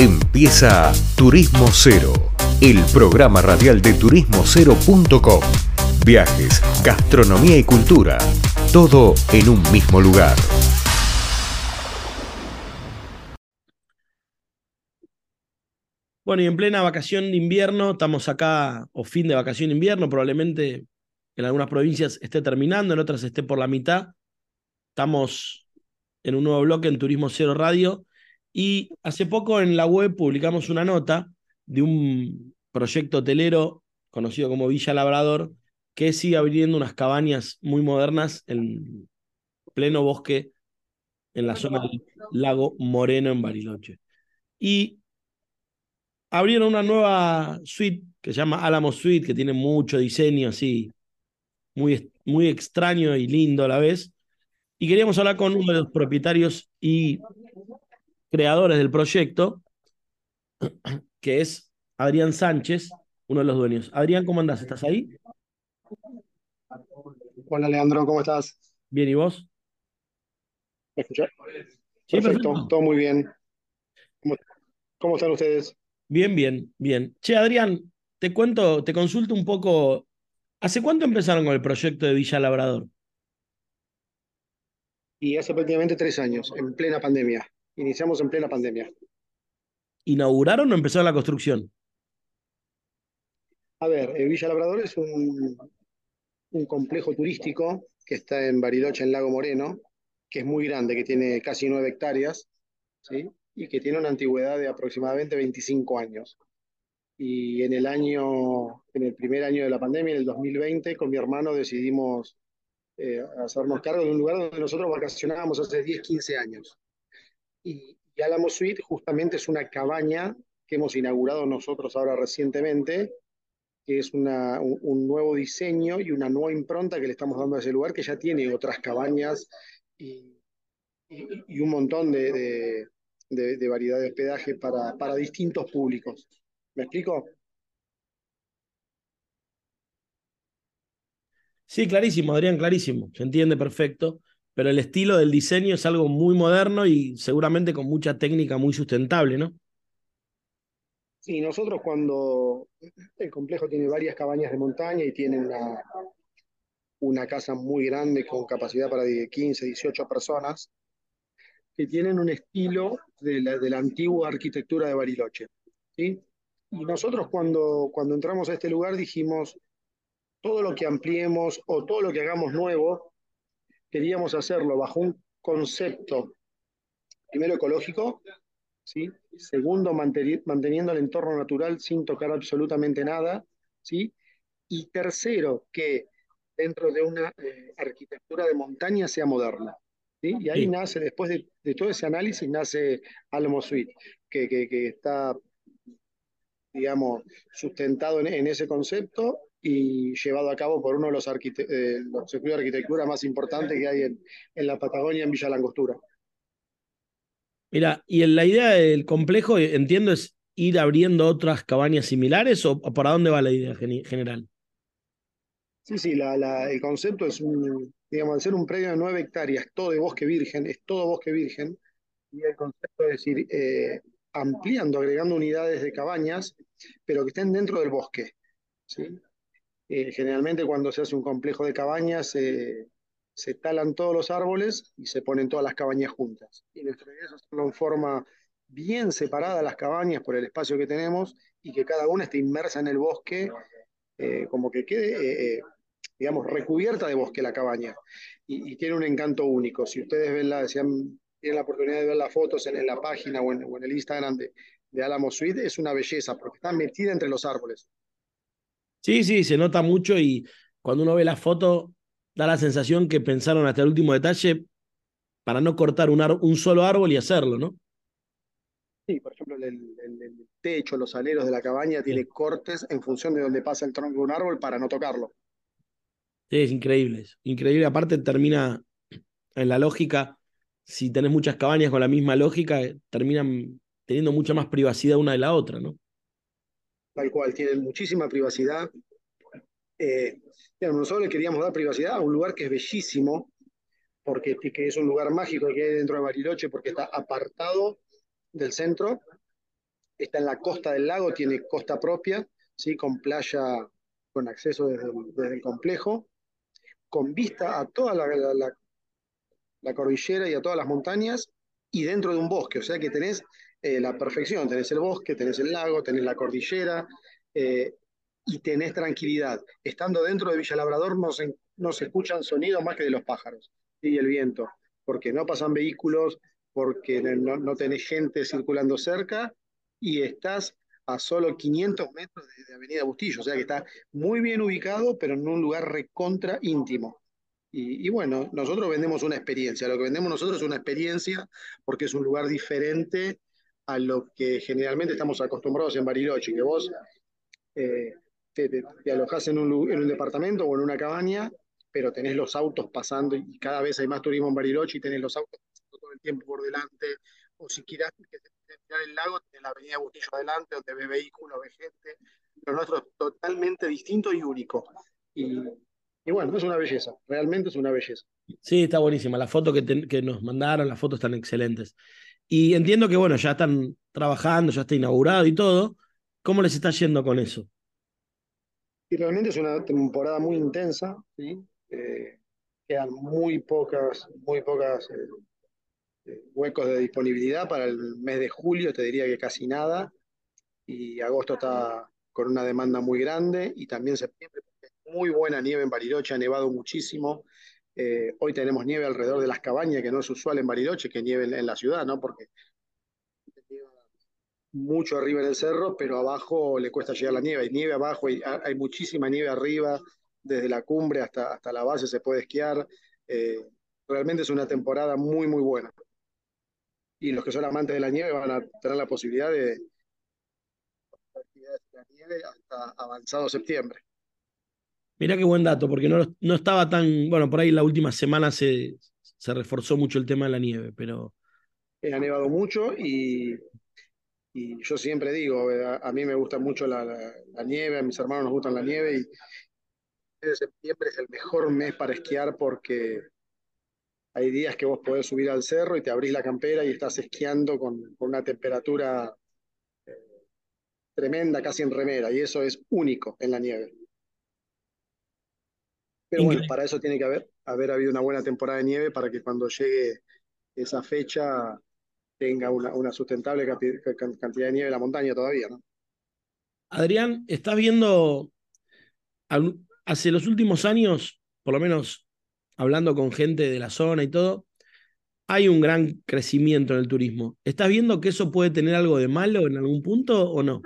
Empieza Turismo Cero, el programa radial de turismocero.com. Viajes, gastronomía y cultura, todo en un mismo lugar. Bueno, y en plena vacación de invierno, estamos acá, o fin de vacación de invierno, probablemente en algunas provincias esté terminando, en otras esté por la mitad. Estamos en un nuevo bloque en Turismo Cero Radio y hace poco en la web publicamos una nota de un proyecto hotelero conocido como Villa Labrador que sigue abriendo unas cabañas muy modernas en pleno bosque en la zona del lago Moreno en Bariloche. Y abrieron una nueva suite que se llama Álamo Suite, que tiene mucho diseño así, muy, muy extraño y lindo a la vez. Y queríamos hablar con uno de los propietarios y creadores del proyecto, que es Adrián Sánchez, uno de los dueños. Adrián, ¿cómo andás? ¿Estás ahí? Hola Leandro, ¿cómo estás? Bien, ¿y vos? ¿Me escuchás? Sí, Perfecto, perfecto. todo muy bien. ¿Cómo, cómo están ustedes? Bien, bien, bien. Che, Adrián, te cuento, te consulto un poco. ¿Hace cuánto empezaron con el proyecto de Villa Labrador? Y hace prácticamente tres años, en plena pandemia. Iniciamos en plena pandemia. ¿Inauguraron o empezaron la construcción? A ver, eh, Villa Labrador es un, un complejo turístico que está en Bariloche, en Lago Moreno, que es muy grande, que tiene casi nueve hectáreas, ¿sí? Y que tiene una antigüedad de aproximadamente 25 años. Y en el año, en el primer año de la pandemia, en el 2020, con mi hermano decidimos eh, hacernos cargo de un lugar donde nosotros vacacionábamos hace 10, 15 años. Y, y Álamo Suite justamente es una cabaña que hemos inaugurado nosotros ahora recientemente, que es un, nuevo diseño y una nueva impronta que le estamos dando a ese lugar, que ya tiene otras cabañas y, un montón de, de, de, variedad de hospedaje para distintos públicos. ¿Me explico? Sí, clarísimo, Adrián, clarísimo. Se entiende perfecto. Pero el estilo del diseño es algo muy moderno y seguramente con mucha técnica muy sustentable, ¿no? Sí, nosotros cuando el complejo tiene varias cabañas de montaña y tiene una, una casa muy grande con capacidad para 15, 18 personas, que tienen un estilo de la, de la antigua arquitectura de Bariloche. ¿sí? Y nosotros cuando, cuando entramos a este lugar dijimos, todo lo que ampliemos o todo lo que hagamos nuevo, queríamos hacerlo bajo un concepto, primero ecológico, ¿sí? segundo manteniendo el entorno natural sin tocar absolutamente nada, ¿sí? y tercero que dentro de una eh, arquitectura de montaña sea moderna. ¿sí? Y ahí sí. nace, después de, de, todo ese análisis, nace Almo Suite, que, que, que está, digamos, sustentado en, en, ese concepto y llevado a cabo por uno de los, eh, los estudios de arquitectura más importantes que hay en, en la Patagonia, en Villa Langostura. Mira, y en la idea del complejo, entiendo, es ir abriendo otras cabañas similares o para dónde va la idea general? Sí, sí, la, la, el concepto es, un, digamos, al ser un predio de nueve hectáreas, todo de bosque virgen, es todo bosque virgen, y el concepto es ir eh, ampliando, agregando unidades de cabañas, pero que estén dentro del bosque. ¿sí? Eh, generalmente cuando se hace un complejo de cabañas, eh, se talan todos los árboles y se ponen todas las cabañas juntas. Y nuestra idea es hacerlo en forma bien separada las cabañas por el espacio que tenemos y que cada una esté inmersa en el bosque, como que quede digamos, recubierta de bosque la cabaña y, y, tiene un encanto único. Si ustedes ven la, si han, tienen la oportunidad de ver las fotos en, en la página o en, o en, el Instagram de, de Álamo Suite, es una belleza porque está metida entre los árboles. Sí, sí, se nota mucho y cuando uno ve la foto da la sensación que pensaron hasta el último detalle para no cortar un, un solo árbol y hacerlo, ¿no? Sí, por ejemplo, el, el, el techo, los aleros de la cabaña tiene cortes en función de donde pasa el tronco de un árbol para no tocarlo. Sí, es increíble, es increíble. Aparte termina en la lógica, si tenés muchas cabañas con la misma lógica, terminan teniendo mucha más privacidad una de la otra, ¿no? Tal cual, tienen muchísima privacidad. Eh, nosotros le queríamos dar privacidad a un lugar que es bellísimo, porque que es un lugar mágico que hay dentro de Bariloche, porque está apartado del centro, está en la costa del lago, tiene costa propia, ¿sí? con playa, con acceso desde el, complejo, con vista a toda la, la, la, cordillera y a todas las montañas, y dentro de un bosque, o sea que tenés eh, la perfección, tenés el bosque, tenés el lago, tenés la cordillera, eh, y tenés tranquilidad. Estando dentro de Villa Labrador no se, no se escuchan sonidos más que de los pájaros y el viento, porque no pasan vehículos, porque no, no tenés gente circulando cerca y estás a solo 500 metros de, de, Avenida Bustillo, o sea que está muy bien ubicado, pero en un lugar recontra íntimo. Y, y, bueno, nosotros vendemos una experiencia, lo que vendemos nosotros es una experiencia porque es un lugar diferente a lo que generalmente estamos acostumbrados en Bariloche, que vos eh, te, te, te, alojás en un, en un departamento o en una cabaña, pero tenés los autos pasando y cada vez hay más turismo en Bariloche y tenés los autos pasando todo el tiempo por delante, o si quieras que te mirar el lago, tenés la avenida Bustillo adelante, donde ves vehículos, ves gente, lo nuestro es totalmente distinto y único. Y, bueno, es una belleza, realmente es una belleza. Sí, está buenísima, las fotos que nos mandaron, las fotos están excelentes. Y entiendo que, bueno, ya están trabajando, ya está inaugurado y todo. ¿Cómo les está yendo con eso? Y realmente es una temporada muy intensa, ¿sí? Eh, quedan muy pocas, muy pocas eh, huecos de disponibilidad para el mes de julio, te diría que casi nada, y agosto está con una demanda muy grande, y también septiembre, muy buena nieve en Bariloche, ha nevado muchísimo, eh, hoy tenemos nieve alrededor de las cabañas, que no es usual en Bariloche, que nieve en, la ciudad, ¿no? Porque mucho arriba en el cerro, pero abajo le cuesta llegar la nieve. Hay nieve abajo, hay, hay muchísima nieve arriba, desde la cumbre hasta, hasta la base se puede esquiar. Eh, realmente es una temporada muy, muy buena. Y los que son amantes de la nieve van a tener la posibilidad de actividades de la nieve hasta avanzado septiembre. Mirá qué buen dato, porque no, no estaba tan, bueno, por ahí la última semana se, se reforzó mucho el tema de la nieve, pero... Eh, ha nevado mucho y, y yo siempre digo, a, a mí me gusta mucho la, la, nieve, a mis hermanos nos gustan la nieve y de septiembre es el mejor mes para esquiar porque hay días que vos podés subir al cerro y te abrís la campera y estás esquiando con, con una temperatura eh, tremenda, casi en remera, y eso es único en la nieve. Pero bueno, para eso tiene que haber, haber habido una buena temporada de nieve para que cuando llegue esa fecha tenga una, una sustentable cantidad de nieve en la montaña todavía, ¿no? Adrián, ¿estás viendo hace los últimos años, por lo menos hablando con gente de la zona y todo, hay un gran crecimiento en el turismo. ¿Estás viendo que eso puede tener algo de malo en algún punto o no?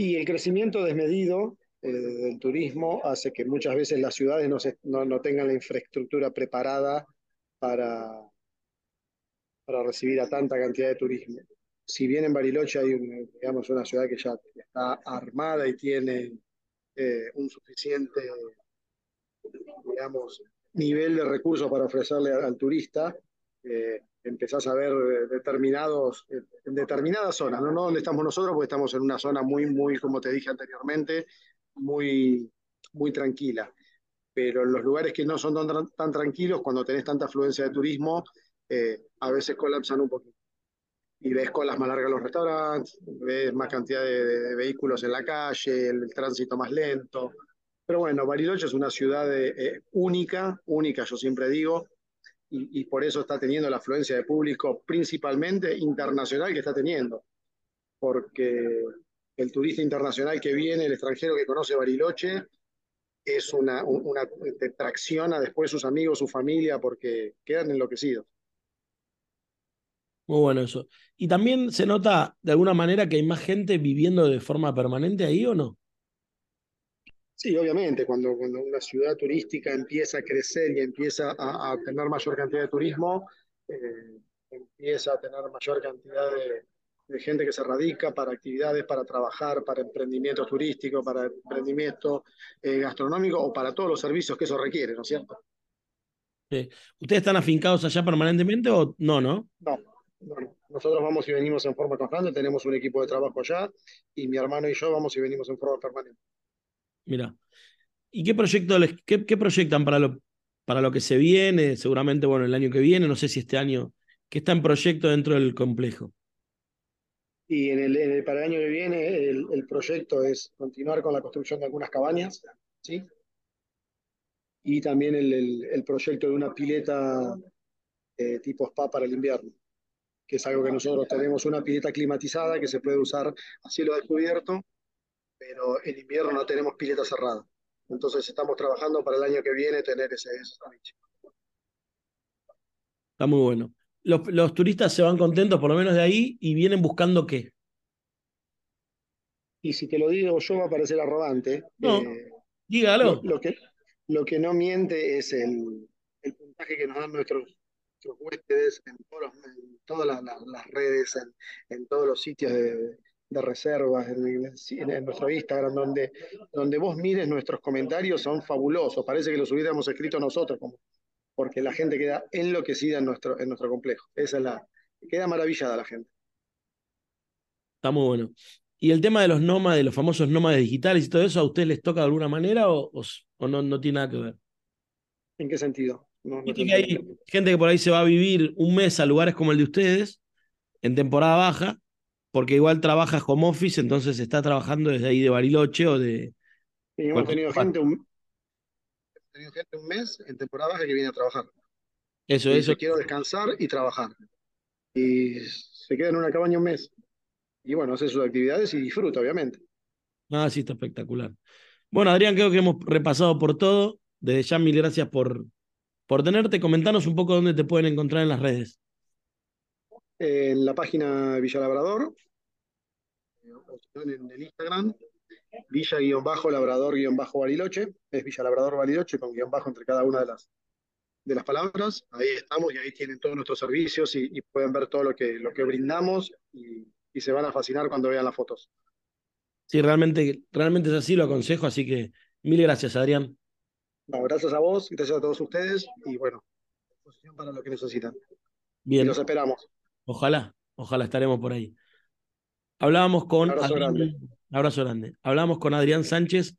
Y el crecimiento desmedido eh, del turismo hace que muchas veces las ciudades no, tengan la infraestructura preparada para, para recibir a tanta cantidad de turismo. Si bien en Bariloche hay digamos, una ciudad que ya está armada y tiene eh, un suficiente digamos, nivel de recursos para ofrecerle al, al turista, eh, empezás a ver determinados, en determinadas zonas, ¿no? no donde estamos nosotros, porque estamos en una zona muy, muy, como te dije anteriormente, muy, muy tranquila. Pero en los lugares que no son tan, tan tranquilos, cuando tenés tanta afluencia de turismo, eh, a veces colapsan un poquito. Y ves colas más largas en los restaurantes, ves más cantidad de, de, de vehículos en la calle, el, el, tránsito más lento. Pero bueno, Bariloche es una ciudad de, eh, única, única, yo siempre digo, y, por eso está teniendo la afluencia de público principalmente internacional que está teniendo, porque el turista internacional que viene, el extranjero que conoce Bariloche, es una, una tracciona después sus amigos, su familia, porque quedan enloquecidos. Muy bueno eso. ¿Y también se nota de alguna manera que hay más gente viviendo de forma permanente ahí o no? Sí, obviamente, cuando, cuando una ciudad turística empieza a crecer y empieza a, a tener mayor cantidad de turismo, eh, empieza a tener mayor cantidad de, de, gente que se radica para actividades, para trabajar, para emprendimientos turísticos, para emprendimiento eh, gastronómico o para todos los servicios que eso requiere, ¿no es cierto? Sí. ¿Ustedes están afincados allá permanentemente o no, no? No, no, nosotros vamos y venimos en forma constante, tenemos un equipo de trabajo allá y mi hermano y yo vamos y venimos en forma permanente. Mira. ¿Y qué proyecto les, qué, proyectan para lo, para lo que se viene? Seguramente, bueno, el año que viene, no sé si este año ¿Qué está en proyecto dentro del complejo? Y en el, para el año que viene el, proyecto es continuar con la construcción de algunas cabañas, ¿sí? Y también el, proyecto de una pileta eh, tipo spa para el invierno, que es algo que nosotros tenemos, una pileta climatizada que se puede usar a cielo descubierto, pero en invierno no tenemos pileta cerrada. Entonces estamos trabajando para el año que viene tener ese, ese Está muy bueno los, turistas se van contentos por lo menos de ahí y vienen buscando qué. Y si te lo digo yo va a parecer arrogante. No, eh, dígalo. Lo, que, lo que no miente es el, puntaje que nos dan nuestros, huéspedes en, todas las, redes, en, todos los sitios de, reservas, en, nuestro Instagram, donde, donde vos mires nuestros comentarios, son fabulosos. Parece que los hubiéramos escrito nosotros, como, porque la gente queda enloquecida en nuestro, en nuestro complejo. Esa es la. Queda maravillada la gente. Está muy bueno. ¿Y el tema de los nómades, los famosos nómades digitales y todo eso, a ustedes les toca de alguna manera o, o, no, no tiene nada que ver? ¿En qué sentido? que hay gente que por ahí se va a vivir un mes a lugares como el de ustedes, en temporada baja, porque igual trabaja home office, entonces está trabajando desde ahí de Bariloche o de. hemos tenido gente, un, tenido gente un mes en temporada baja que viene a trabajar. Eso, y eso. Quiero descansar y trabajar. Y se queda en una cabaña un mes. Y bueno, hace sus actividades y disfruta, obviamente. Ah, sí, está espectacular. Bueno, Adrián, creo que hemos repasado por todo. Desde ya, mil gracias por, por tenerte. Comentanos un poco dónde te pueden encontrar en las redes. En la página Villa Labrador, en el Instagram, Villa-Labrador-Bariloche, es Villa Labrador Bariloche con guion bajo entre cada una de las, de las palabras. Ahí estamos y ahí tienen todos nuestros servicios y, pueden ver todo lo que, lo que brindamos y, se van a fascinar cuando vean las fotos. Sí, realmente, realmente es así, lo aconsejo, así que mil gracias, Adrián. gracias a vos, gracias a todos ustedes y bueno, disposición para lo que necesitan. Bien. los esperamos. Ojalá, ojalá estaremos por ahí. Hablábamos con. Abrazo grande. Hablamos con Adrián Sánchez,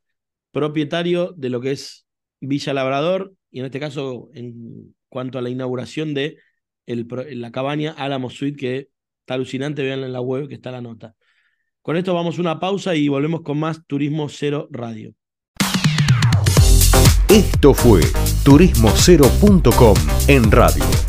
propietario de lo que es Villa Labrador, y en este caso, en cuanto a la inauguración de el, la cabaña Álamo Suite, que está alucinante, vean en la web que está la nota. Con esto vamos a una pausa y volvemos con más Turismo Cero Radio. Esto fue turismocero.com en radio.